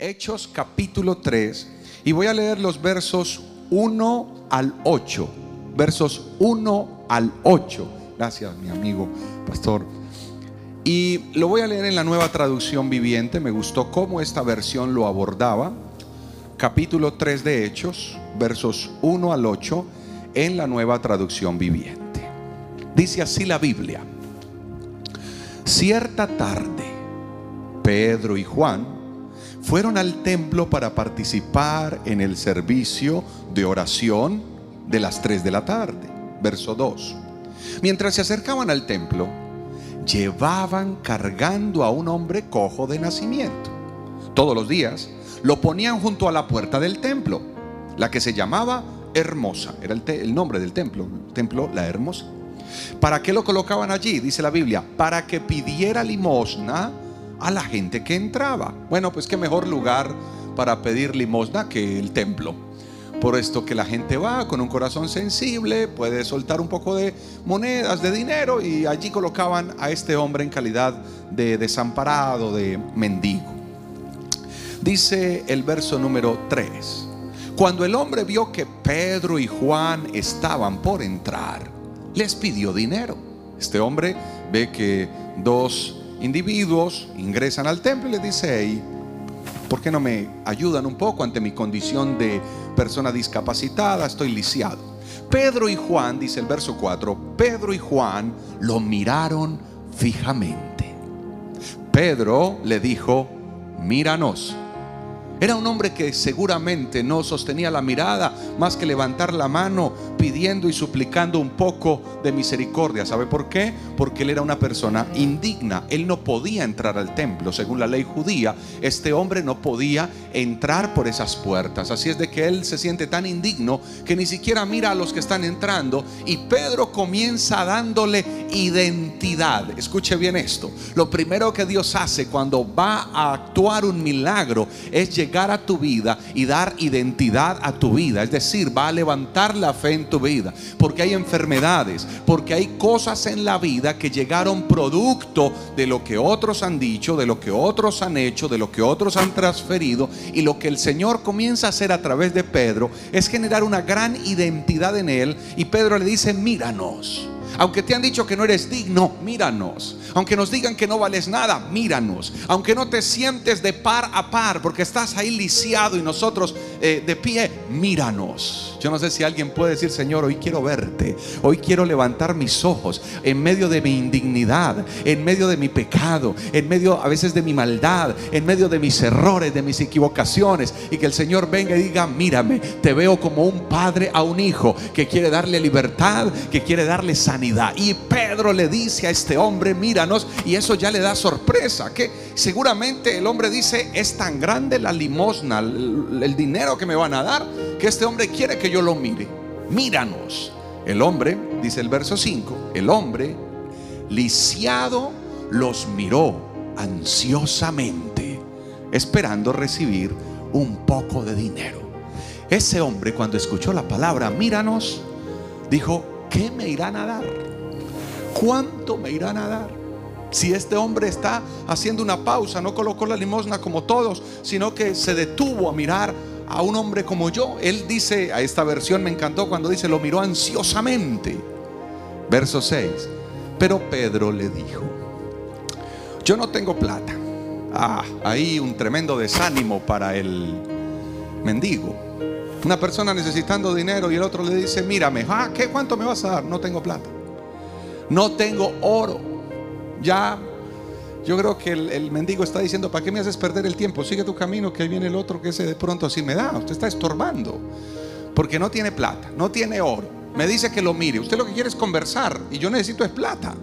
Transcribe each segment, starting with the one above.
Hechos capítulo 3 y voy a leer los versos 1 al 8. Versos 1 al 8. Gracias, mi amigo pastor. Y lo voy a leer en la nueva traducción viviente. Me gustó cómo esta versión lo abordaba. Capítulo 3 de Hechos, versos 1 al 8, en la nueva traducción viviente. Dice así la Biblia. Cierta tarde, Pedro y Juan fueron al templo para participar en el servicio de oración de las 3 de la tarde. Verso 2. Mientras se acercaban al templo, llevaban cargando a un hombre cojo de nacimiento. Todos los días lo ponían junto a la puerta del templo, la que se llamaba Hermosa, era el, nombre del templo, templo La Hermosa. ¿Para qué lo colocaban allí? Dice la Biblia, para que pidiera limosna a la gente que entraba. Bueno, pues qué mejor lugar para pedir limosna que el templo. Por esto que la gente va con un corazón sensible, puede soltar un poco de monedas, de dinero, y allí colocaban a este hombre en calidad de desamparado, de mendigo. Dice el verso número 3. Cuando el hombre vio que Pedro y Juan estaban por entrar, les pidió dinero. Este hombre ve que dos individuos ingresan al templo y les dice, ¿por qué no me ayudan un poco ante mi condición de persona discapacitada? Estoy lisiado. Pedro y Juan, dice el verso 4, Pedro y Juan lo miraron fijamente. Pedro le dijo, míranos. Era un hombre que seguramente no sostenía la mirada más que levantar la mano pidiendo y suplicando un poco de misericordia. ¿Sabe por qué? Porque él era una persona indigna. Él no podía entrar al templo. Según la ley judía, este hombre no podía entrar por esas puertas. Así es de que él se siente tan indigno que ni siquiera mira a los que están entrando. Y Pedro comienza dándole identidad. Escuche bien esto. Lo primero que Dios hace cuando va a actuar un milagro es llegar a tu vida y dar identidad a tu vida. Es decir, va a levantar la fe en tu vida. Porque hay enfermedades, porque hay cosas en la vida que llegaron producto de lo que otros han dicho, de lo que otros han hecho, de lo que otros han transferido. Y lo que el Señor comienza a hacer a través de Pedro es generar una gran identidad en él. Y Pedro le dice, míranos. Aunque te han dicho que no eres digno, míranos. Aunque nos digan que no vales nada, míranos. Aunque no te sientes de par a par porque estás ahí lisiado y nosotros eh, de pie, míranos. Yo no sé si alguien puede decir, Señor, hoy quiero verte. Hoy quiero levantar mis ojos en medio de mi indignidad, en medio de mi pecado, en medio a veces de mi maldad, en medio de mis errores, de mis equivocaciones. Y que el Señor venga y diga, mírame, te veo como un padre a un hijo que quiere darle libertad, que quiere darle sanidad. Y Pedro le dice a este hombre, míranos, y eso ya le da sorpresa, que seguramente el hombre dice, es tan grande la limosna, el dinero que me van a dar, que este hombre quiere que yo lo mire. Míranos. El hombre, dice el verso 5, el hombre lisiado los miró ansiosamente, esperando recibir un poco de dinero. Ese hombre cuando escuchó la palabra, míranos, dijo, ¿qué me irán a dar? ¿Cuánto me irán a dar? Si este hombre está haciendo una pausa, no colocó la limosna como todos, sino que se detuvo a mirar a un hombre como yo. Él dice, a esta versión me encantó cuando dice, lo miró ansiosamente. Verso 6. Pero Pedro le dijo, yo no tengo plata. Ah, ahí un tremendo desánimo para el mendigo. Una persona necesitando dinero y el otro le dice, mírame, ah, ¿qué, ¿cuánto me vas a dar? No tengo plata. No tengo oro. Ya yo creo que el, mendigo está diciendo, ¿para qué me haces perder el tiempo? Sigue tu camino, que ahí viene el otro que ese de pronto así me da. Usted está estorbando. Porque no tiene plata, no tiene oro. Me dice que lo mire. Usted lo que quiere es conversar y yo necesito es plata.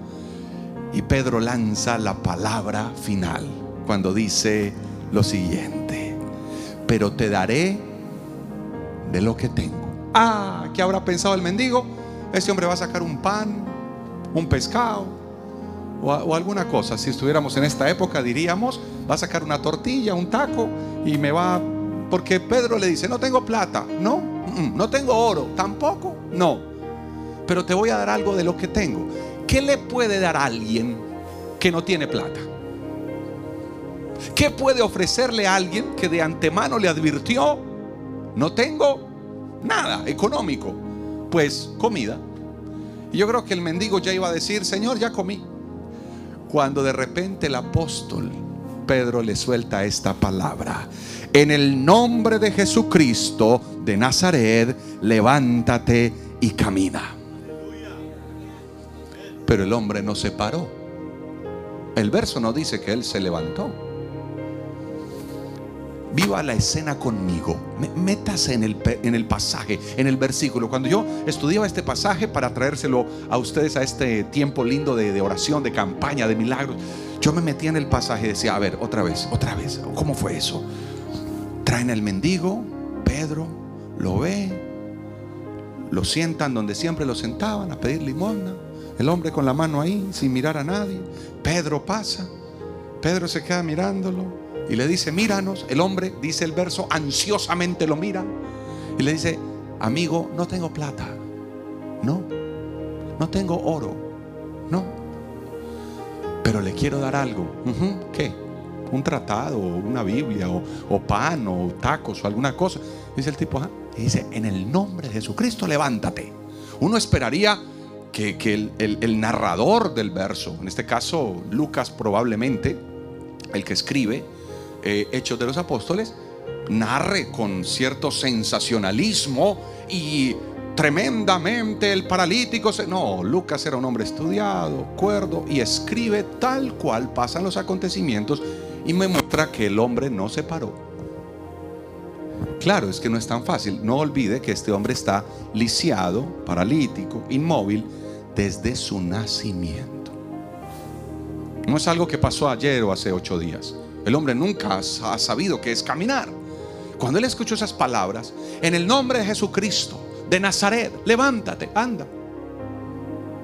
Y Pedro lanza la palabra final cuando dice lo siguiente. Pero te daré de lo que tengo. Ah, ¿qué habrá pensado el mendigo? Ese hombre va a sacar un pan, un pescado, o, alguna cosa. Si estuviéramos en esta época diríamos, va a sacar una tortilla, un taco y me va... Porque Pedro le dice, no tengo plata, no, no tengo oro, tampoco, no. Pero te voy a dar algo de lo que tengo. ¿Qué le puede dar a alguien que no tiene plata? ¿Qué puede ofrecerle a alguien que de antemano le advirtió? No tengo nada económico. Pues comida. Y yo creo que el mendigo ya iba a decir, Señor, ya comí. Cuando de repente el apóstol Pedro le suelta esta palabra. En el nombre de Jesucristo de Nazaret, levántate y camina. Pero el hombre no se paró. El verso no dice que él se levantó. Viva la escena conmigo. Métase en el, en el pasaje, en el versículo. Cuando yo estudiaba este pasaje para traérselo a ustedes a este tiempo lindo de, oración, de campaña, de milagros, yo me metía en el pasaje y decía, a ver, otra vez, otra vez, ¿cómo fue eso? Traen el mendigo, Pedro lo ve, lo sientan donde siempre lo sentaban a pedir limosna. El hombre con la mano ahí, sin mirar a nadie. Pedro pasa. Pedro se queda mirándolo y le dice, míranos. El hombre, dice el verso, ansiosamente lo mira. Y le dice, amigo, no tengo plata. No. No tengo oro. No. Pero le quiero dar algo. ¿Qué? Un tratado, una Biblia, o, pan, o tacos, o alguna cosa. Dice el tipo, y dice, en el nombre de Jesucristo, levántate. Uno esperaría que, el, narrador del verso, en este caso Lucas probablemente, el que escribe eh, Hechos de los Apóstoles, narre con cierto sensacionalismo y tremendamente el paralítico se... No, Lucas era un hombre estudiado, cuerdo y escribe tal cual pasan los acontecimientos y me muestra que el hombre no se paró. Claro, es que no es tan fácil. No olvide que este hombre está lisiado, paralítico, inmóvil desde su nacimiento. No es algo que pasó ayer o hace ocho días. El hombre nunca ha sabido qué es caminar. Cuando él escuchó esas palabras, en el nombre de Jesucristo, de Nazaret, levántate, anda.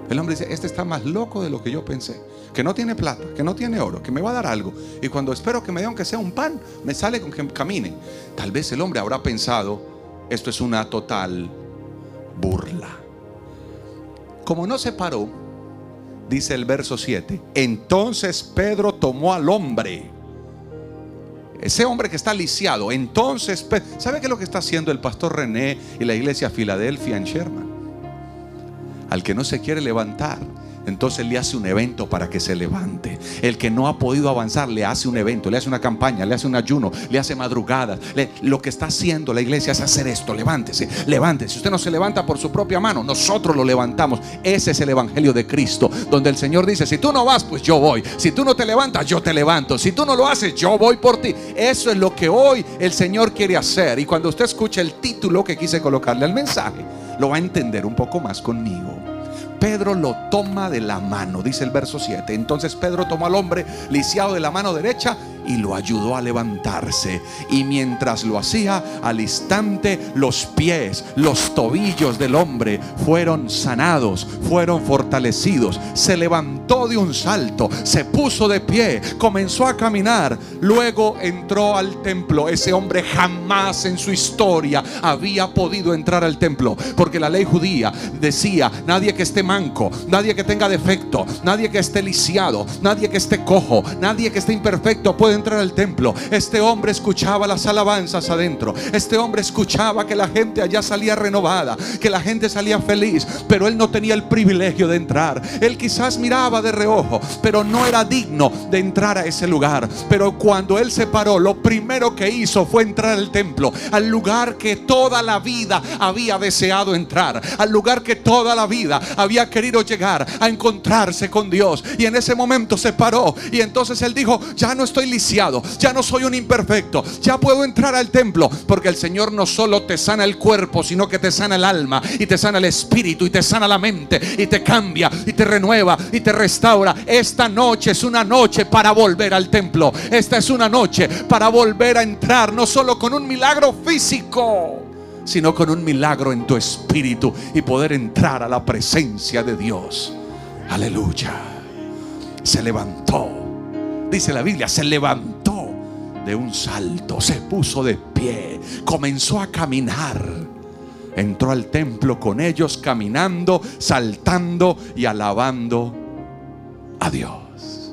El hombre dice, este está más loco de lo que yo pensé que no tiene plata, que no tiene oro, que me va a dar algo. Y cuando espero que me dé aunque sea un pan, me sale con que camine. Tal vez el hombre habrá pensado, esto es una total burla. Como no se paró, dice el verso 7, entonces Pedro tomó al hombre. Ese hombre que está lisiado, entonces, ¿sabe qué es lo que está haciendo el pastor René y la iglesia Filadelfia en Sherman? Al que no se quiere levantar, entonces le hace un evento para que se levante. El que no ha podido avanzar le hace un evento, le hace una campaña, le hace un ayuno, le hace madrugadas. lo que está haciendo la iglesia es hacer esto. Levántese, levántese. Si usted no se levanta por su propia mano, nosotros lo levantamos. Ese es el evangelio de Cristo, donde el Señor dice: Si tú no vas, pues yo voy. Si tú no te levantas, yo te levanto. Si tú no lo haces, yo voy por ti. Eso es lo que hoy el Señor quiere hacer. Y cuando usted escuche el título que quise colocarle al mensaje, lo va a entender un poco más conmigo. Pedro lo toma de la mano, dice el verso 7. Entonces Pedro tomó al hombre lisiado de la mano derecha y lo ayudó a levantarse. Y mientras lo hacía, al instante los pies, los tobillos del hombre fueron sanados, fueron fortalecidos. Se levantó de un salto, se puso de pie, comenzó a caminar. Luego entró al templo. Ese hombre jamás en su historia había podido entrar al templo, porque la ley judía decía, nadie que esté manco, nadie que tenga defecto, nadie que esté lisiado, nadie que esté cojo, nadie que esté imperfecto puede entrar al templo. Este hombre escuchaba las alabanzas adentro. Este hombre escuchaba que la gente allá salía renovada, que la gente salía feliz, pero él no tenía el privilegio de entrar. Él quizás miraba de reojo, pero no era digno de entrar a ese lugar. Pero cuando él se paró, lo primero que hizo fue entrar al templo, al lugar que toda la vida había deseado entrar, al lugar que toda la vida había querido llegar a encontrarse con Dios. Y en ese momento se paró y entonces él dijo, ya no estoy ya no soy un imperfecto, ya puedo entrar al templo, porque el Señor no solo te sana el cuerpo, sino que te sana el alma y te sana el espíritu y te sana la mente y te cambia y te renueva y te restaura. Esta noche es una noche para volver al templo. Esta es una noche para volver a entrar, no solo con un milagro físico, sino con un milagro en tu espíritu y poder entrar a la presencia de Dios. Aleluya. Se levantó. Dice la Biblia, se levantó de un salto, se puso de pie, comenzó a caminar. Entró al templo con ellos caminando, saltando y alabando a Dios.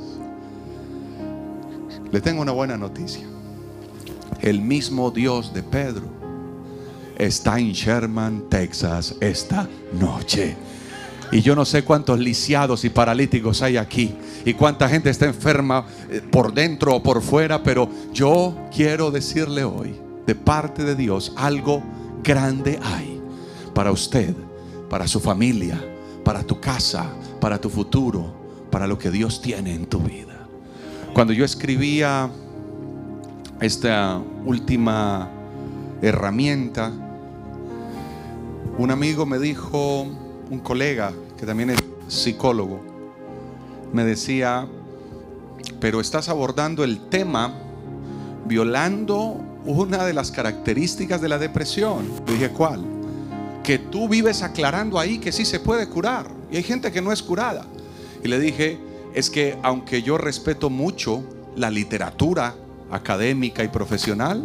Le tengo una buena noticia. El mismo Dios de Pedro está en Sherman, Texas, esta noche. Y yo no sé cuántos lisiados y paralíticos hay aquí. Y cuánta gente está enferma eh, por dentro o por fuera. Pero yo quiero decirle hoy, de parte de Dios, algo grande hay para usted, para su familia, para tu casa, para tu futuro, para lo que Dios tiene en tu vida. Cuando yo escribía esta última herramienta, un amigo me dijo, un colega que también es psicólogo, me decía, pero estás abordando el tema violando una de las características de la depresión. Le dije, ¿cuál? Que tú vives aclarando ahí que sí se puede curar. Y hay gente que no es curada. Y le dije, es que aunque yo respeto mucho la literatura académica y profesional,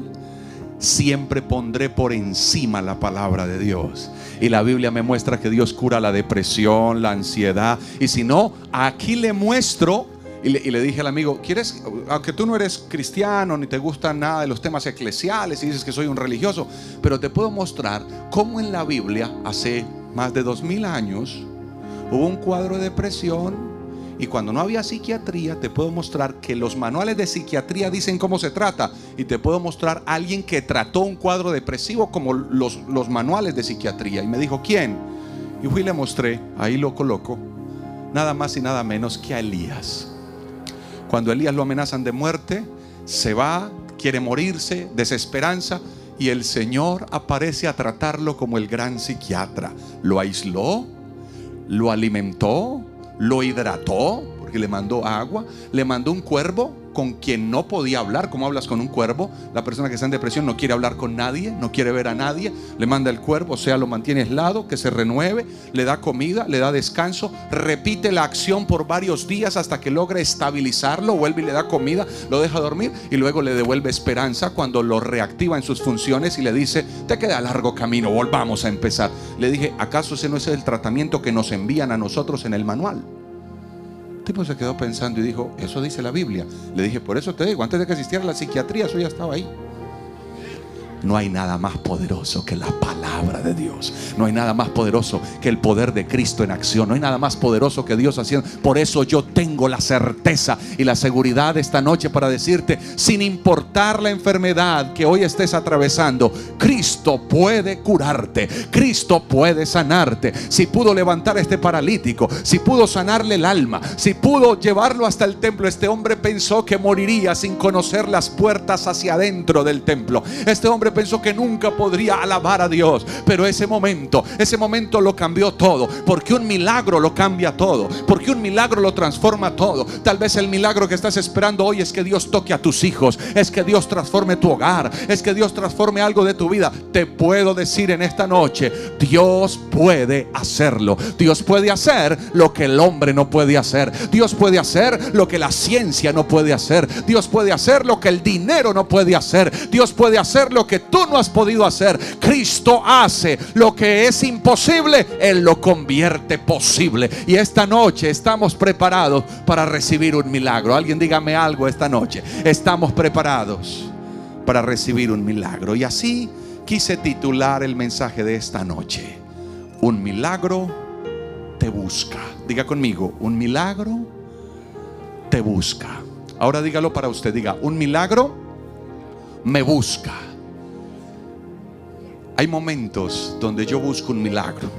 siempre pondré por encima la palabra de Dios. Y la Biblia me muestra que Dios cura la depresión, la ansiedad. Y si no, aquí le muestro y le, dije al amigo, ¿quieres, aunque tú no eres cristiano ni te gustan nada de los temas eclesiales y dices que soy un religioso, pero te puedo mostrar cómo en la Biblia hace más de dos mil años hubo un cuadro de depresión y cuando no había psiquiatría, te puedo mostrar que los manuales de psiquiatría dicen cómo se trata. Y te puedo mostrar a alguien que trató un cuadro depresivo como los, los manuales de psiquiatría. Y me dijo, ¿quién? Y fui y le mostré, ahí lo coloco, nada más y nada menos que a Elías. Cuando Elías lo amenazan de muerte, se va, quiere morirse, desesperanza. Y el Señor aparece a tratarlo como el gran psiquiatra. Lo aisló, lo alimentó, lo hidrató, porque le mandó agua, le mandó un cuervo con quien no podía hablar, como hablas con un cuervo. La persona que está en depresión no quiere hablar con nadie, no quiere ver a nadie. Le manda el cuervo, o sea, lo mantiene aislado, que se renueve, le da comida, le da descanso, repite la acción por varios días hasta que logra estabilizarlo, vuelve y le da comida, lo deja dormir y luego le devuelve esperanza cuando lo reactiva en sus funciones y le dice, te queda largo camino, volvamos a empezar. Le dije, ¿acaso ese no es el tratamiento que nos envían a nosotros en el manual? Tipo se quedó pensando y dijo, eso dice la Biblia. Le dije, por eso te digo, antes de que asistiera a la psiquiatría, eso ya estaba ahí. No hay nada más poderoso que la palabra de Dios. No hay nada más poderoso que el poder de Cristo en acción. No hay nada más poderoso que Dios haciendo. Por eso yo tengo la certeza y la seguridad esta noche para decirte, sin importar la enfermedad que hoy estés atravesando, Cristo puede curarte. Cristo puede sanarte. Si pudo levantar a este paralítico, si pudo sanarle el alma, si pudo llevarlo hasta el templo, este hombre pensó que moriría sin conocer las puertas hacia adentro del templo. Este hombre pensó que nunca podría alabar a Dios. Pero ese momento, ese momento lo cambió todo. Porque un milagro lo cambia todo. Porque un milagro lo transforma todo. Tal vez el milagro que estás esperando hoy es que Dios toque a tus hijos. Es que Dios transforme tu hogar. Es que Dios transforme algo de tu vida. Te puedo decir en esta noche, Dios puede hacerlo. Dios puede hacer lo que el hombre no puede hacer. Dios puede hacer lo que la ciencia no puede hacer. Dios puede hacer lo que el dinero no puede hacer. Dios puede hacer lo que tú no has podido hacer. Cristo hace lo que es imposible, Él lo convierte posible. Y esta noche estamos preparados para recibir un milagro. Alguien dígame algo esta noche. Estamos preparados para recibir un milagro. Y así quise titular el mensaje de esta noche. Un milagro te busca. Diga conmigo, un milagro te busca. Ahora dígalo para usted, diga, un milagro me busca. Hay momentos donde yo busco un milagro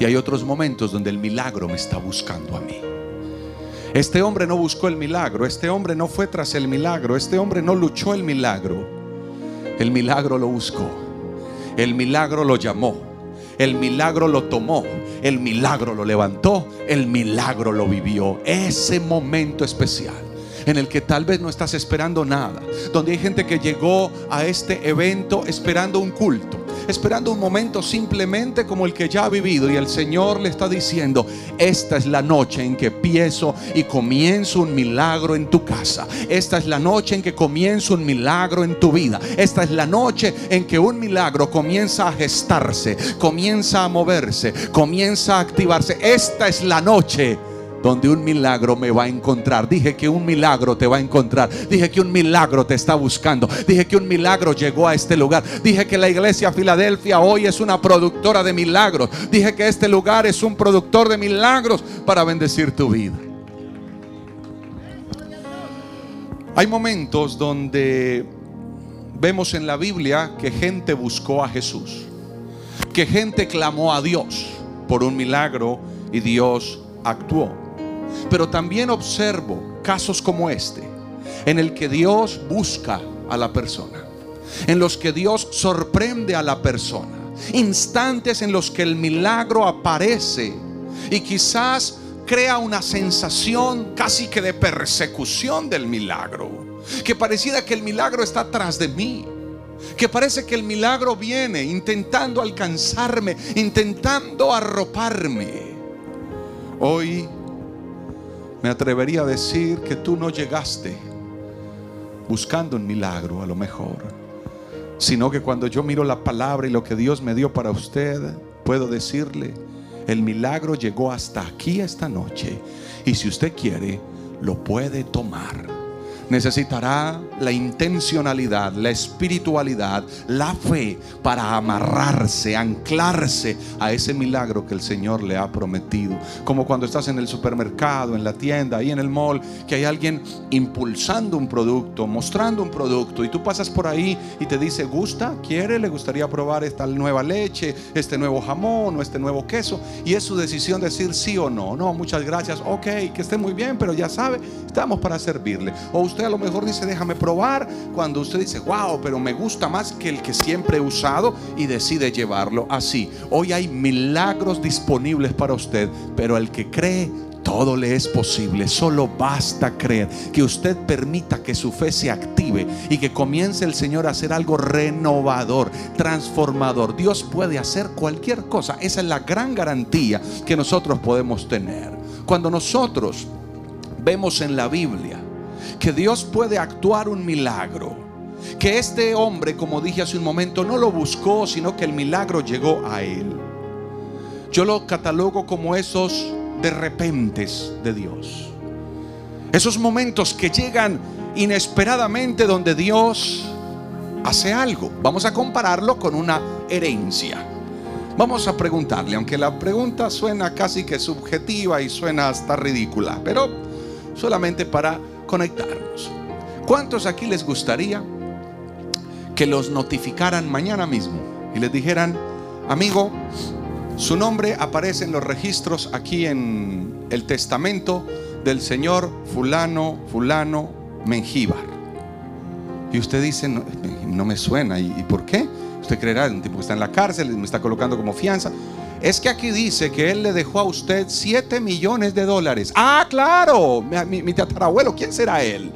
y hay otros momentos donde el milagro me está buscando a mí. Este hombre no buscó el milagro, este hombre no fue tras el milagro, este hombre no luchó el milagro. El milagro lo buscó, el milagro lo llamó, el milagro lo tomó, el milagro lo levantó, el milagro lo vivió. Ese momento especial en el que tal vez no estás esperando nada, donde hay gente que llegó a este evento esperando un culto, esperando un momento simplemente como el que ya ha vivido y el Señor le está diciendo, esta es la noche en que empiezo y comienzo un milagro en tu casa, esta es la noche en que comienzo un milagro en tu vida, esta es la noche en que un milagro comienza a gestarse, comienza a moverse, comienza a activarse, esta es la noche donde un milagro me va a encontrar. Dije que un milagro te va a encontrar. Dije que un milagro te está buscando. Dije que un milagro llegó a este lugar. Dije que la iglesia Filadelfia hoy es una productora de milagros. Dije que este lugar es un productor de milagros para bendecir tu vida. Hay momentos donde vemos en la Biblia que gente buscó a Jesús, que gente clamó a Dios por un milagro y Dios actuó. Pero también observo casos como este, en el que Dios busca a la persona, en los que Dios sorprende a la persona, instantes en los que el milagro aparece y quizás crea una sensación casi que de persecución del milagro, que pareciera que el milagro está tras de mí. Que parece que el milagro viene intentando alcanzarme, intentando arroparme. Hoy me atrevería a decir que tú no llegaste buscando un milagro a lo mejor, sino que cuando yo miro la palabra y lo que Dios me dio para usted, puedo decirle, el milagro llegó hasta aquí esta noche y si usted quiere, lo puede tomar necesitará la intencionalidad, la espiritualidad, la fe para amarrarse, anclarse a ese milagro que el Señor le ha prometido. Como cuando estás en el supermercado, en la tienda, ahí en el mall, que hay alguien impulsando un producto, mostrando un producto y tú pasas por ahí y te dice, ¿gusta? ¿Quiere? ¿Le gustaría probar esta nueva leche, este nuevo jamón o este nuevo queso? Y es su decisión decir sí o no. No, muchas gracias. Ok, que esté muy bien, pero ya sabe, estamos para servirle. O usted a lo mejor dice, déjame probar, cuando usted dice, wow, pero me gusta más que el que siempre he usado y decide llevarlo así. Hoy hay milagros disponibles para usted, pero el que cree, todo le es posible. Solo basta creer que usted permita que su fe se active y que comience el Señor a hacer algo renovador, transformador. Dios puede hacer cualquier cosa. Esa es la gran garantía que nosotros podemos tener. Cuando nosotros vemos en la Biblia que Dios puede actuar un milagro. Que este hombre, como dije hace un momento, no lo buscó, sino que el milagro llegó a él. Yo lo catalogo como esos de repentes de Dios. Esos momentos que llegan inesperadamente donde Dios hace algo. Vamos a compararlo con una herencia. Vamos a preguntarle, aunque la pregunta suena casi que subjetiva y suena hasta ridícula, pero solamente para conectarnos. ¿Cuántos aquí les gustaría que los notificaran mañana mismo y les dijeran, amigo, su nombre aparece en los registros aquí en el testamento del señor fulano, fulano, Mengíbar? Y usted dice, no, me suena. ¿Y, por qué? Usted creerá, un tipo que está en la cárcel, me está colocando como fianza. Es que aquí dice que él le dejó a usted 7 millones de dólares. Ah, claro, mi, tatarabuelo, ¿quién será él?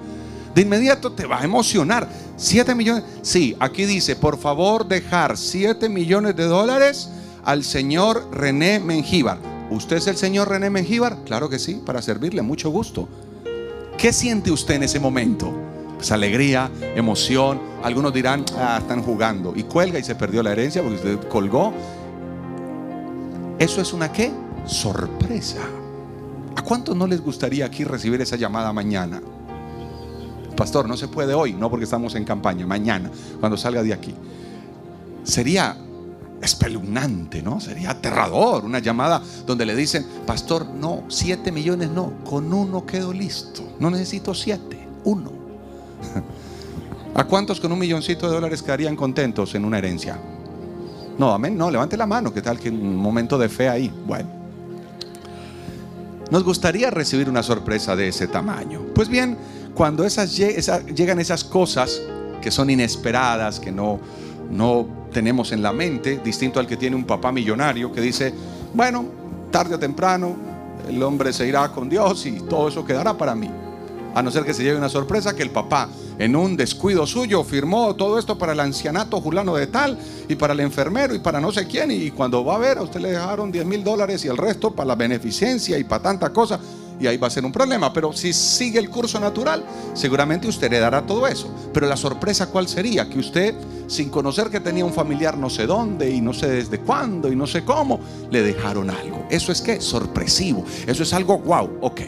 De inmediato te va a emocionar. 7 millones. Sí, aquí dice, por favor dejar 7 millones de dólares al señor René Mengíbar. ¿Usted es el señor René Mengíbar? Claro que sí, para servirle, mucho gusto. ¿Qué siente usted en ese momento? Pues alegría, emoción. Algunos dirán, ah, están jugando. Y cuelga y se perdió la herencia porque usted colgó eso es una qué? Sorpresa. ¿A cuántos no les gustaría aquí recibir esa llamada mañana? Pastor, no se puede hoy, no porque estamos en campaña, mañana, cuando salga de aquí. Sería espeluznante, ¿no? Sería aterrador una llamada donde le dicen, pastor, no, siete millones no, con uno quedo listo. No necesito siete, uno. ¿A cuántos con un milloncito de dólares quedarían contentos en una herencia? No, amén, no, levante la mano, ¿qué tal que un momento de fe ahí? Bueno, nos gustaría recibir una sorpresa de ese tamaño. Pues bien, cuando esas, llegan esas cosas que son inesperadas, que no, no tenemos en la mente, distinto al que tiene un papá millonario que dice, bueno, tarde o temprano el hombre se irá con Dios y todo eso quedará para mí. A no ser que se lleve una sorpresa que el papá en un descuido suyo firmó todo esto para el ancianato julano de tal y para el enfermero y para no sé quién. Y cuando va a ver, a usted le dejaron 10 mil dólares y el resto para la beneficencia y para tanta cosa. y ahí va a ser un problema. Pero si sigue el curso natural, seguramente usted heredará todo eso. Pero la sorpresa cuál sería? Que usted, sin conocer que tenía un familiar no sé dónde y no sé desde cuándo y no sé cómo, le dejaron algo. Eso es que sorpresivo. Eso es algo wow, ok.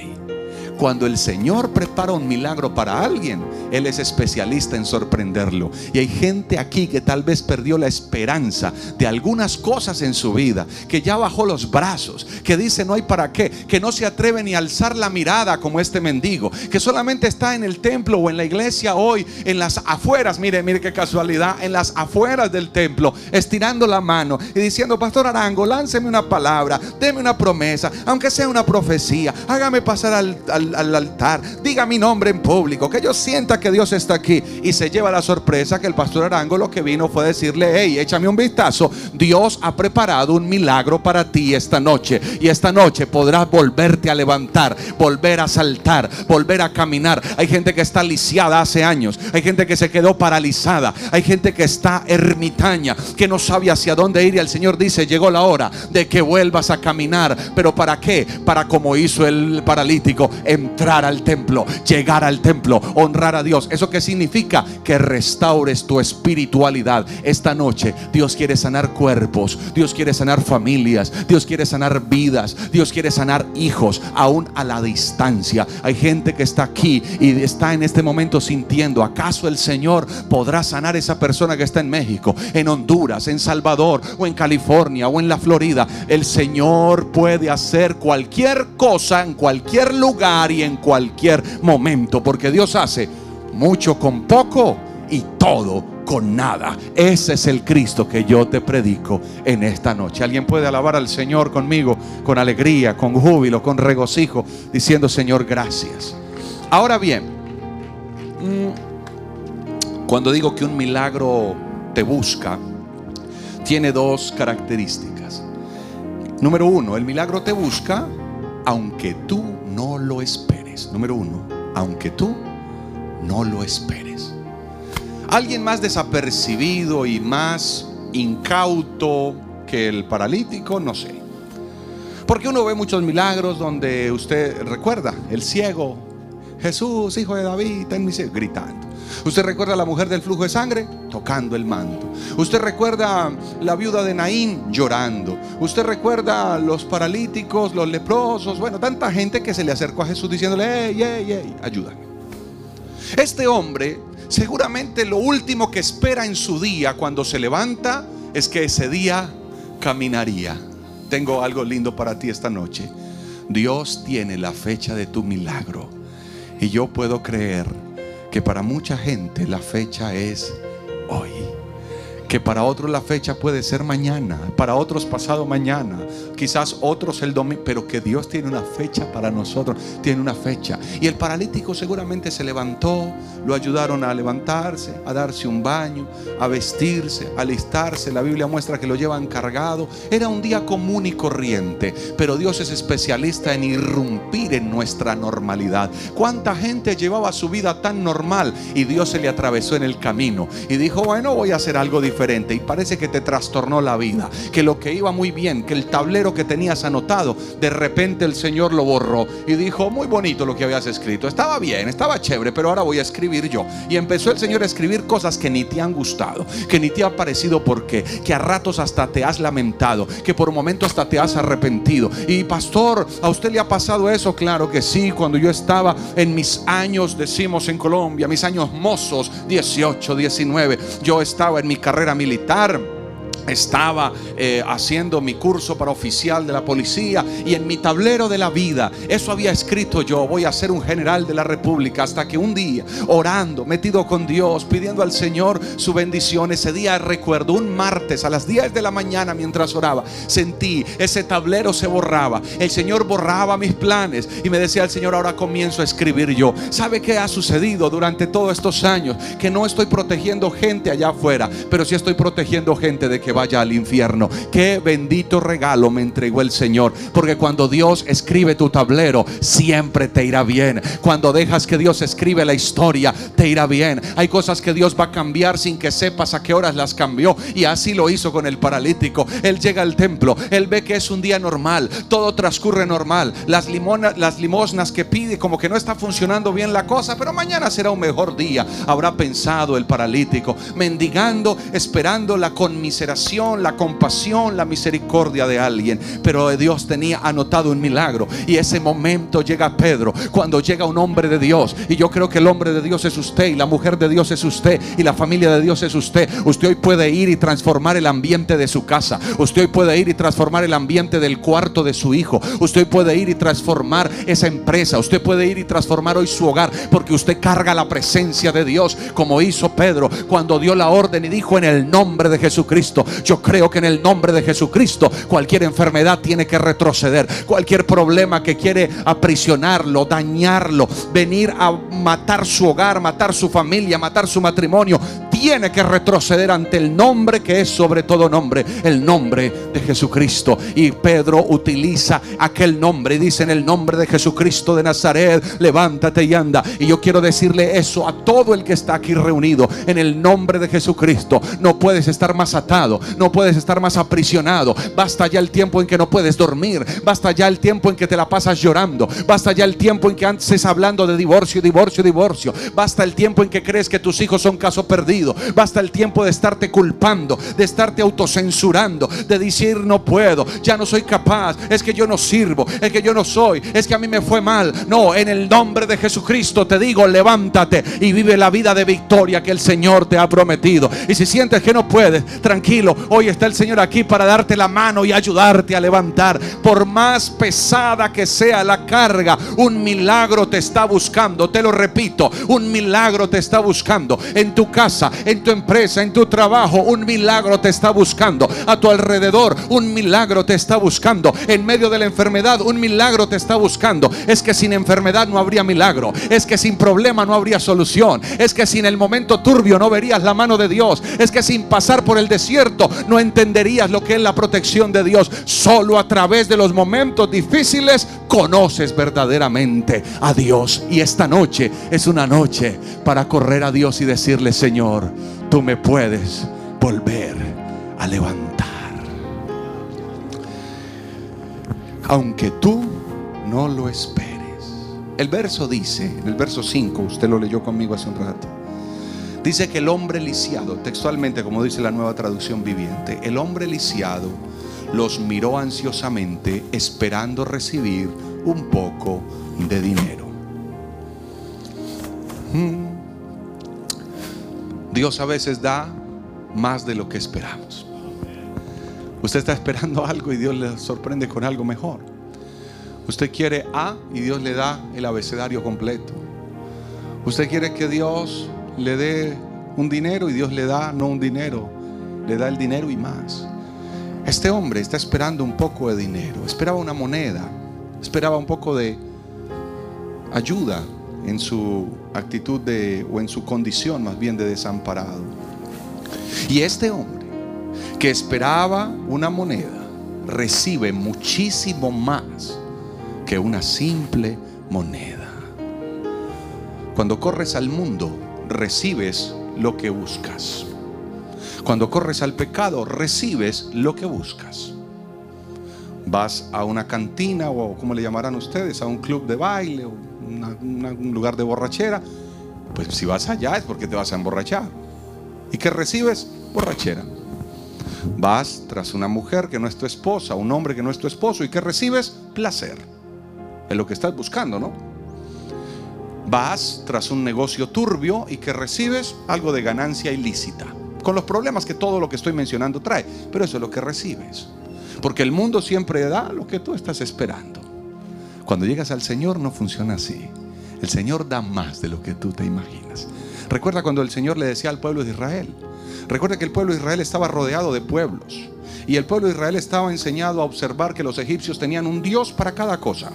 Cuando el Señor prepara un milagro para alguien, Él es especialista en sorprenderlo. Y hay gente aquí que tal vez perdió la esperanza de algunas cosas en su vida, que ya bajó los brazos, que dice no hay para qué, que no se atreve ni a alzar la mirada como este mendigo, que solamente está en el templo o en la iglesia hoy, en las afueras, mire, mire qué casualidad, en las afueras del templo, estirando la mano y diciendo, Pastor Arango, lánceme una palabra, deme una promesa, aunque sea una profecía, hágame pasar al, al al, altar, diga mi nombre en público, que yo sienta que Dios está aquí. Y se lleva la sorpresa que el pastor Arango lo que vino fue decirle, hey, échame un vistazo. Dios ha preparado un milagro para ti esta noche. Y esta noche podrás volverte a levantar, volver a saltar, volver a caminar. Hay gente que está lisiada hace años. Hay gente que se quedó paralizada. Hay gente que está ermitaña, que no sabe hacia dónde ir. Y el Señor dice, llegó la hora de que vuelvas a caminar. Pero ¿para qué? Para como hizo el paralítico, entrar al templo, llegar al templo, honrar a Dios. ¿Eso qué significa? Que restaures tu espiritualidad. Esta noche Dios quiere sanar cuerpos, Dios quiere sanar familias, Dios quiere sanar vidas, Dios quiere sanar hijos, aún a la distancia. Hay gente que está aquí y está en este momento sintiendo, ¿acaso el Señor podrá sanar esa persona que está en México, en Honduras, en Salvador o en California o en la Florida? El Señor puede hacer cualquier cosa en cualquier lugar y en cualquier momento, porque Dios hace mucho con poco y todo con nada. Ese es el Cristo que yo te predico en esta noche. Alguien puede alabar al Señor conmigo, con alegría, con júbilo, con regocijo, diciendo, Señor, gracias. Ahora bien, mm, cuando digo que un milagro te busca, tiene dos características. Número uno, el milagro te busca aunque tú no lo esperes. Número uno, aunque tú no lo esperes. Alguien más desapercibido y más incauto que el paralítico, no sé. Porque uno ve muchos milagros donde usted recuerda, el ciego, Jesús, hijo de David, gritando. Usted recuerda a la mujer del flujo de sangre tocando el manto. Usted recuerda la viuda de Naín llorando. Usted recuerda los paralíticos, los leprosos. Bueno, tanta gente que se le acercó a Jesús diciéndole, hey, hey, hey, ayúdame. Este hombre seguramente lo último que espera en su día cuando se levanta es que ese día caminaría. Tengo algo lindo para ti esta noche. Dios tiene la fecha de tu milagro. Y yo puedo creer que para mucha gente la fecha es hoy. Que para otros la fecha puede ser mañana, para otros pasado mañana, quizás otros el domingo, pero que Dios tiene una fecha para nosotros, tiene una fecha. Y el paralítico seguramente se levantó, lo ayudaron a levantarse, a darse un baño, a vestirse, a alistarse. La Biblia muestra que lo llevan cargado. Era un día común y corriente, pero Dios es especialista en irrumpir en nuestra normalidad. ¿Cuánta gente llevaba su vida tan normal y Dios se le atravesó en el camino y dijo, bueno, voy a hacer algo diferente? y parece que te trastornó la vida, que lo que iba muy bien, que el tablero que tenías anotado, de repente el Señor lo borró y dijo, muy bonito lo que habías escrito, estaba bien, estaba chévere, pero ahora voy a escribir yo. Y empezó el Señor a escribir cosas que ni te han gustado, que ni te ha parecido por qué, que a ratos hasta te has lamentado, que por momentos hasta te has arrepentido. Y pastor, ¿a usted le ha pasado eso? Claro que sí, cuando yo estaba en mis años, decimos en Colombia, mis años mozos, 18, 19, yo estaba en mi carrera militar estaba eh, haciendo mi curso para oficial de la policía y en mi tablero de la vida, eso había escrito yo, voy a ser un general de la República, hasta que un día, orando, metido con Dios, pidiendo al Señor su bendición, ese día recuerdo, un martes a las 10 de la mañana mientras oraba, sentí ese tablero se borraba, el Señor borraba mis planes y me decía el Señor, ahora comienzo a escribir yo. ¿Sabe qué ha sucedido durante todos estos años? Que no estoy protegiendo gente allá afuera, pero sí estoy protegiendo gente de que vaya al infierno. Qué bendito regalo me entregó el Señor. Porque cuando Dios escribe tu tablero, siempre te irá bien. Cuando dejas que Dios escribe la historia, te irá bien. Hay cosas que Dios va a cambiar sin que sepas a qué horas las cambió. Y así lo hizo con el paralítico. Él llega al templo, él ve que es un día normal, todo transcurre normal. Las, las limosnas que pide, como que no está funcionando bien la cosa, pero mañana será un mejor día. Habrá pensado el paralítico, mendigando, esperando la conmiseración, la compasión, la misericordia de alguien. Pero Dios tenía anotado un milagro. Y ese momento llega Pedro, cuando llega un hombre de Dios. Y yo creo que el hombre de Dios es usted y la mujer de Dios es usted y la familia de Dios es usted. Usted hoy puede ir y transformar el ambiente de su casa. Usted hoy puede ir y transformar el ambiente del cuarto de su hijo. Usted puede ir y transformar esa empresa. Usted puede ir y transformar hoy su hogar porque usted carga la presencia de Dios como hizo Pedro cuando dio la orden y dijo en el nombre de Jesucristo. Yo creo que en el nombre de Jesucristo cualquier enfermedad tiene que retroceder. Cualquier problema que quiere aprisionarlo, dañarlo, venir a matar su hogar, matar su familia, matar su matrimonio, tiene que retroceder ante el nombre que es sobre todo nombre, el nombre de Jesucristo. Y Pedro utiliza aquel nombre y dice en el nombre de Jesucristo de Nazaret, levántate y anda. Y yo quiero decirle eso a todo el que está aquí reunido, en el nombre de Jesucristo. No puedes estar más atado, no puedes estar más aprisionado. Basta ya el tiempo en que no puedes dormir, basta ya el tiempo en que te la pasas llorando, basta ya el tiempo en que antes hablando de divorcio, divorcio, divorcio, basta el tiempo en que crees que tus hijos son caso perdido Basta el tiempo de estarte culpando, de estarte autocensurando, de decir no puedo, ya no soy capaz, es que yo no sirvo, es que yo no soy, es que a mí me fue mal. No, en el nombre de Jesucristo te digo, levántate y vive la vida de victoria que el Señor te ha prometido. Y si sientes que no puedes, tranquilo, hoy está el Señor aquí para darte la mano y ayudarte a levantar. Por más pesada que sea la carga, un milagro te está buscando. Te lo repito, un milagro te está buscando en tu casa, en tu empresa, en tu trabajo, un milagro te está buscando. A tu alrededor, un milagro te está buscando. En medio de la enfermedad, un milagro te está buscando. Es que sin enfermedad no habría milagro. Es que sin problema no habría solución. Es que sin el momento turbio no verías la mano de Dios. Es que sin pasar por el desierto no entenderías lo que es la protección de Dios. Solo a través de los momentos difíciles conoces verdaderamente a Dios. Y esta noche es una noche para correr a Dios y decirle, Señor, tú me puedes volver a levantar. Aunque tú no lo esperes. El verso dice, en el verso 5, usted lo leyó conmigo hace un rato. Dice que el hombre lisiado, textualmente como dice la nueva traducción viviente, el hombre lisiado los miró ansiosamente esperando recibir un poco de dinero. Hmm. Dios a veces da más de lo que esperamos. Usted está esperando algo y Dios le sorprende con algo mejor. Usted quiere A y Dios le da el abecedario completo. Usted quiere que Dios le dé un dinero y Dios le da no un dinero, le da el dinero y más. Este hombre está esperando un poco de dinero, esperaba una moneda, esperaba un poco de ayuda en su actitud de, o en su condición más bien de desamparado. Y este hombre que esperaba una moneda recibe muchísimo más que una simple moneda. Cuando corres al mundo, recibes lo que buscas. Cuando corres al pecado, recibes lo que buscas. Vas a una cantina o como le llamarán ustedes, a un club de baile o un lugar de borrachera, pues si vas allá es porque te vas a emborrachar. ¿Y qué recibes? Borrachera. Vas tras una mujer que no es tu esposa, un hombre que no es tu esposo, ¿y qué recibes? Placer. Es lo que estás buscando, ¿no? Vas tras un negocio turbio y que recibes algo de ganancia ilícita. Con los problemas que todo lo que estoy mencionando trae. Pero eso es lo que recibes. Porque el mundo siempre da lo que tú estás esperando. Cuando llegas al Señor no funciona así. El Señor da más de lo que tú te imaginas. Recuerda cuando el Señor le decía al pueblo de Israel. Recuerda que el pueblo de Israel estaba rodeado de pueblos. Y el pueblo de Israel estaba enseñado a observar que los egipcios tenían un Dios para cada cosa.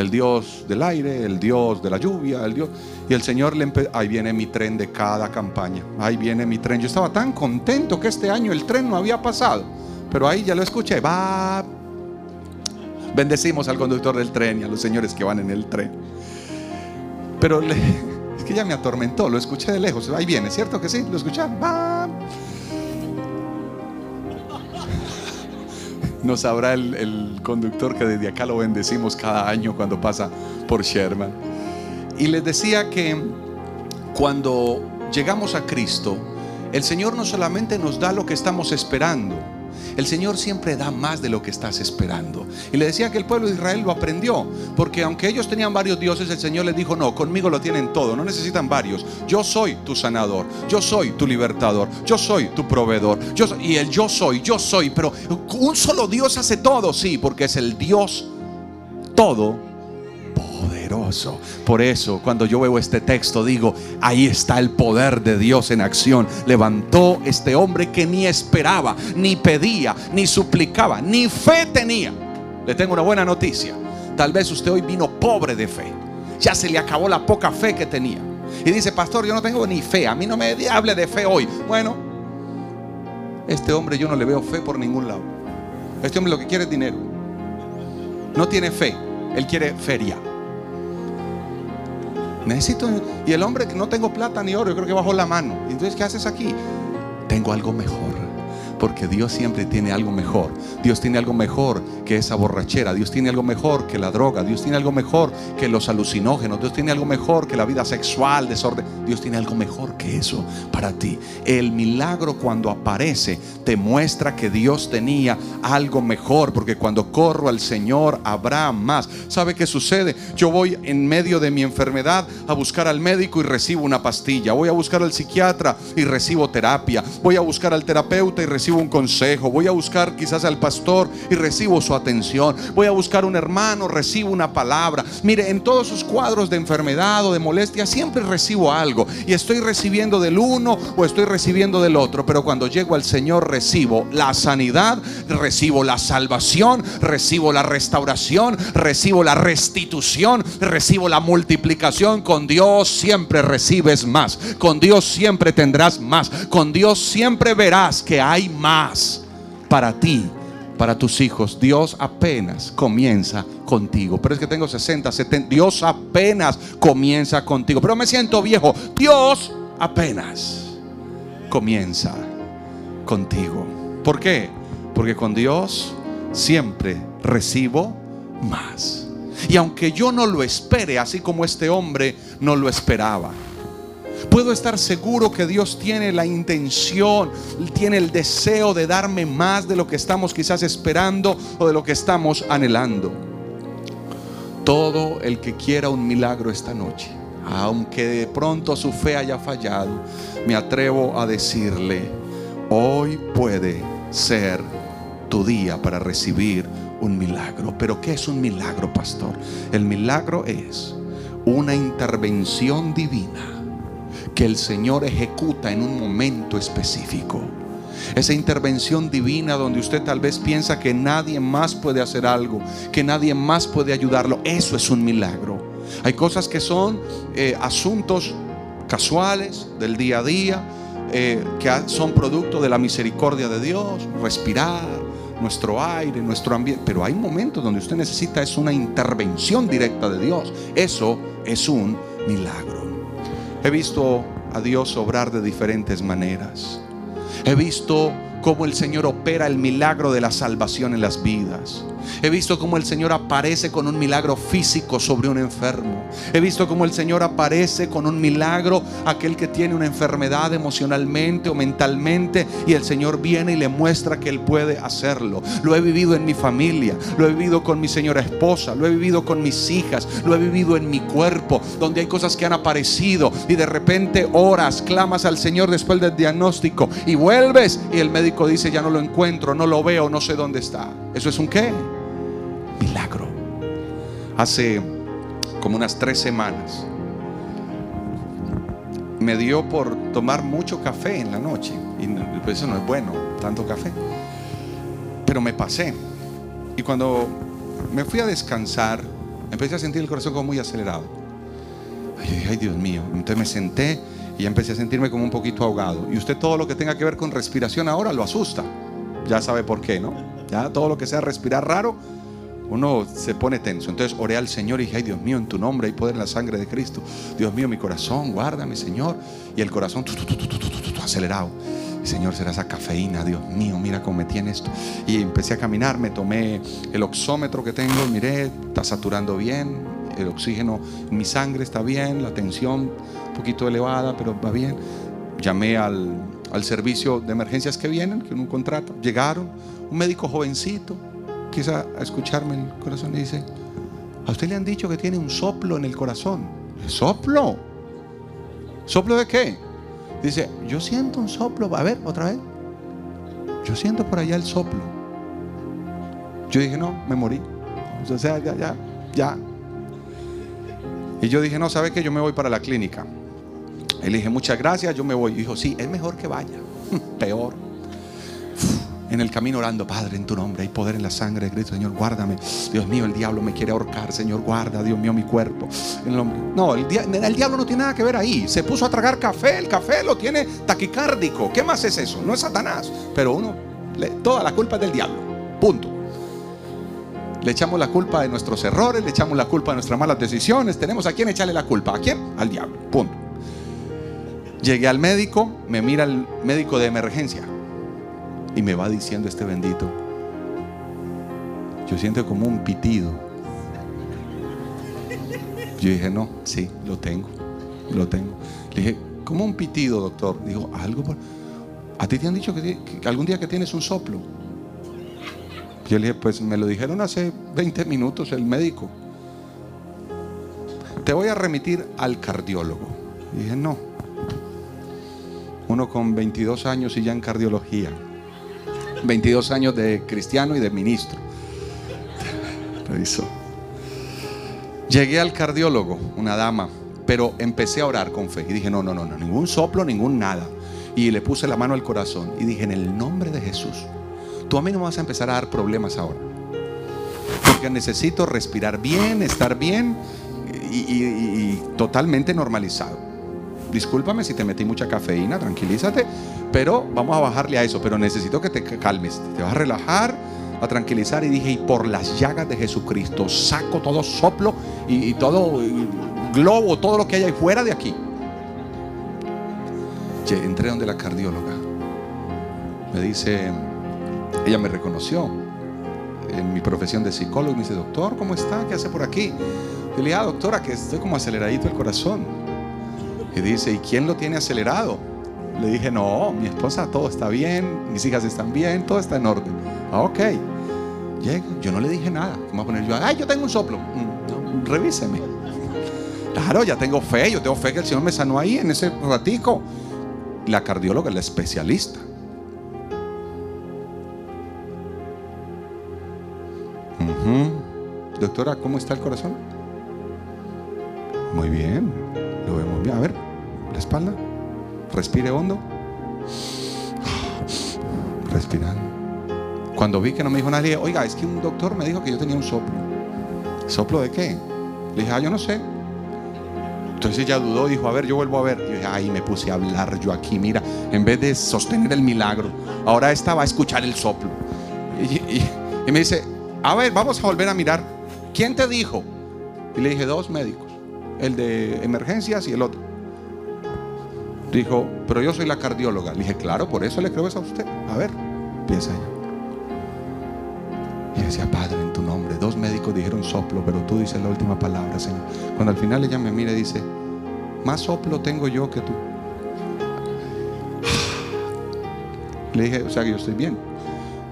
El Dios del aire, el Dios de la lluvia, el Dios... Y el Señor le empezó, ahí viene mi tren de cada campaña, ahí viene mi tren. Yo estaba tan contento que este año el tren no había pasado, pero ahí ya lo escuché, va. Bendecimos al conductor del tren y a los señores que van en el tren. Pero es que ya me atormentó, lo escuché de lejos, ahí viene, ¿cierto que sí? ¿Lo escucharon? Va. No sabrá el, el conductor que desde acá lo bendecimos cada año cuando pasa por Sherman. Y les decía que cuando llegamos a Cristo, el Señor no solamente nos da lo que estamos esperando, el Señor siempre da más de lo que estás esperando. Y le decía que el pueblo de Israel lo aprendió, porque aunque ellos tenían varios dioses, el Señor les dijo, no, conmigo lo tienen todo, no necesitan varios. Yo soy tu sanador, yo soy tu libertador, yo soy tu proveedor. Yo y el yo soy, yo soy, pero un solo Dios hace todo, sí, porque es el Dios todo por eso, cuando yo veo este texto, digo, ahí está el poder de Dios en acción. Levantó este hombre que ni esperaba, ni pedía, ni suplicaba, ni fe tenía. Le tengo una buena noticia. Tal vez usted hoy vino pobre de fe. Ya se le acabó la poca fe que tenía. Y dice, pastor, yo no tengo ni fe. A mí no me hable de fe hoy. Bueno, este hombre yo no le veo fe por ningún lado. Este hombre lo que quiere es dinero. No tiene fe. Él quiere feria. Necesito. Y el hombre que no tengo plata ni oro, yo creo que bajó la mano. Entonces, ¿qué haces aquí? Tengo algo mejor. Porque Dios siempre tiene algo mejor. Dios tiene algo mejor que esa borrachera. Dios tiene algo mejor que la droga. Dios tiene algo mejor que los alucinógenos. Dios tiene algo mejor que la vida sexual, desorden. Dios tiene algo mejor que eso para ti. El milagro cuando aparece te muestra que Dios tenía algo mejor. Porque cuando corro al Señor habrá más. ¿Sabe qué sucede? Yo voy en medio de mi enfermedad a buscar al médico y recibo una pastilla. Voy a buscar al psiquiatra y recibo terapia. Voy a buscar al terapeuta y recibo un consejo, voy a buscar quizás al pastor y recibo su atención, voy a buscar un hermano, recibo una palabra. Mire, en todos sus cuadros de enfermedad o de molestia siempre recibo algo. Y estoy recibiendo del uno o estoy recibiendo del otro, pero cuando llego al Señor recibo la sanidad, recibo la salvación, recibo la restauración, recibo la restitución, recibo la multiplicación. Con Dios siempre recibes más, con Dios siempre tendrás más, con Dios siempre verás que hay más para ti, para tus hijos. Dios apenas comienza contigo. Pero es que tengo 60, 70. Dios apenas comienza contigo. Pero me siento viejo. Dios apenas comienza contigo. ¿Por qué? Porque con Dios siempre recibo más. Y aunque yo no lo espere, así como este hombre no lo esperaba. Puedo estar seguro que Dios tiene la intención, tiene el deseo de darme más de lo que estamos quizás esperando o de lo que estamos anhelando. Todo el que quiera un milagro esta noche, aunque de pronto su fe haya fallado, me atrevo a decirle, hoy puede ser tu día para recibir un milagro. Pero ¿qué es un milagro, pastor? El milagro es una intervención divina que el Señor ejecuta en un momento específico. Esa intervención divina donde usted tal vez piensa que nadie más puede hacer algo, que nadie más puede ayudarlo. Eso es un milagro. Hay cosas que son eh, asuntos casuales del día a día, eh, que son producto de la misericordia de Dios, respirar, nuestro aire, nuestro ambiente. Pero hay momentos donde usted necesita es una intervención directa de Dios. Eso es un milagro. He visto a Dios obrar de diferentes maneras. He visto cómo el Señor opera el milagro de la salvación en las vidas. He visto cómo el Señor aparece con un milagro físico sobre un enfermo. He visto cómo el Señor aparece con un milagro aquel que tiene una enfermedad emocionalmente o mentalmente y el Señor viene y le muestra que Él puede hacerlo. Lo he vivido en mi familia, lo he vivido con mi señora esposa, lo he vivido con mis hijas, lo he vivido en mi cuerpo, donde hay cosas que han aparecido y de repente oras, clamas al Señor después del diagnóstico y vuelves y el médico dice ya no lo encuentro, no lo veo, no sé dónde está. ¿Eso es un qué? Milagro. Hace como unas tres semanas me dio por tomar mucho café en la noche. Y pues eso no es bueno, tanto café. Pero me pasé. Y cuando me fui a descansar, empecé a sentir el corazón como muy acelerado. Ay, ay, Dios mío. Entonces me senté y empecé a sentirme como un poquito ahogado. Y usted todo lo que tenga que ver con respiración ahora lo asusta. Ya sabe por qué, ¿no? Ya todo lo que sea respirar raro, uno se pone tenso. Entonces oré al Señor y dije, ay Dios mío, en tu nombre hay poder en la sangre de Cristo. Dios mío, mi corazón, guárdame, Señor. Y el corazón acelerado. Señor, será esa cafeína, Dios mío, mira cómo me tiene esto. Y empecé a caminar, me tomé el oxómetro que tengo, miré, está saturando bien, el oxígeno en mi sangre está bien, la tensión un poquito elevada, pero va bien. Llamé al, al servicio de emergencias que vienen, que uno contrata. Llegaron, un médico jovencito, quiso escucharme en el corazón y dice, a usted le han dicho que tiene un soplo en el corazón. ¿Soplo? ¿Soplo de qué? Dice, yo siento un soplo. A ver, otra vez. Yo siento por allá el soplo. Yo dije, no, me morí. O sea, ya, ya, ya. Y yo dije, no, ¿sabe que Yo me voy para la clínica. Él dije, muchas gracias, yo me voy. Y dijo, sí, es mejor que vaya. Peor en el camino orando, Padre, en tu nombre hay poder en la sangre de Cristo, Señor, guárdame. Dios mío, el diablo me quiere ahorcar, Señor, guarda, Dios mío, mi cuerpo. No, el, diablo no tiene nada que ver ahí. Se puso a tragar café, el café lo tiene taquicárdico. ¿Qué más es eso? No es Satanás, pero uno, toda la culpa es del diablo. Punto. Le echamos la culpa de nuestros errores, le echamos la culpa de nuestras malas decisiones. Tenemos a quién echarle la culpa. ¿A quién? Al diablo. Punto. Llegué al médico, me mira el médico de emergencia. Y me va diciendo este bendito, yo siento como un pitido. Yo dije, no, sí, lo tengo, lo tengo. Le dije, ¿cómo un pitido, doctor? Dijo, algo por... ¿A ti te han dicho que, algún día que tienes un soplo? Yo le dije, pues me lo dijeron hace 20 minutos el médico. Te voy a remitir al cardiólogo. Y dije, no. Uno con 22 años y ya en cardiología. 22 años de cristiano y de ministro. Revisó. Llegué al cardiólogo, una dama, pero empecé a orar con fe y dije, no, no, no, no, ningún soplo, ningún nada. Y le puse la mano al corazón y dije, en el nombre de Jesús, tú a mí no vas a empezar a dar problemas ahora. Porque necesito respirar bien, estar bien y totalmente normalizado discúlpame si te metí mucha cafeína, tranquilízate, pero vamos a bajarle a eso, pero necesito que te calmes, te vas a relajar, a tranquilizar y dije, y por las llagas de Jesucristo, saco todo soplo y, todo globo, todo lo que hay ahí fuera de aquí. Entré donde la cardióloga. Me dice, ella me reconoció en mi profesión de psicólogo. Me dice, doctor, ¿cómo está? ¿Qué hace por aquí? Yo le dije, ah, doctora, que estoy como aceleradito el corazón. Y dice, ¿y quién lo tiene acelerado? Le dije, no, mi esposa, todo está bien, mis hijas están bien, todo está en orden. Ah, ok. Yo no le dije nada. ¿Cómo a poner yo? Ay, yo tengo un soplo. Mm, revíseme. Claro, ya tengo fe, yo tengo fe que el Señor me sanó ahí en ese ratico. La cardióloga, la especialista. Doctora, ¿cómo está el corazón? Muy bien. Espalda. Respire hondo. Respirando. Cuando vi que no me dijo nadie, oiga, es que un doctor me dijo que yo tenía un soplo. ¿Soplo de qué? Le dije, ah, yo no sé. Entonces ella dudó dijo, a ver, yo vuelvo a ver. Y yo dije, ay, me puse a hablar yo aquí, mira, en vez de sostener el milagro, ahora estaba a escuchar el soplo. Y, y me dice, a ver, vamos a volver a mirar. ¿Quién te dijo? Y le dije, dos médicos el de emergencias y el otro. Dijo, pero yo soy la cardióloga. Le dije, claro, por eso le creo eso a usted. A ver, piensa ella. Y decía, Padre, en tu nombre. Dos médicos dijeron soplo, pero tú dices la última palabra, Señor. Cuando al final ella me mira y dice, más soplo tengo yo que tú. Le dije, o sea que yo estoy bien.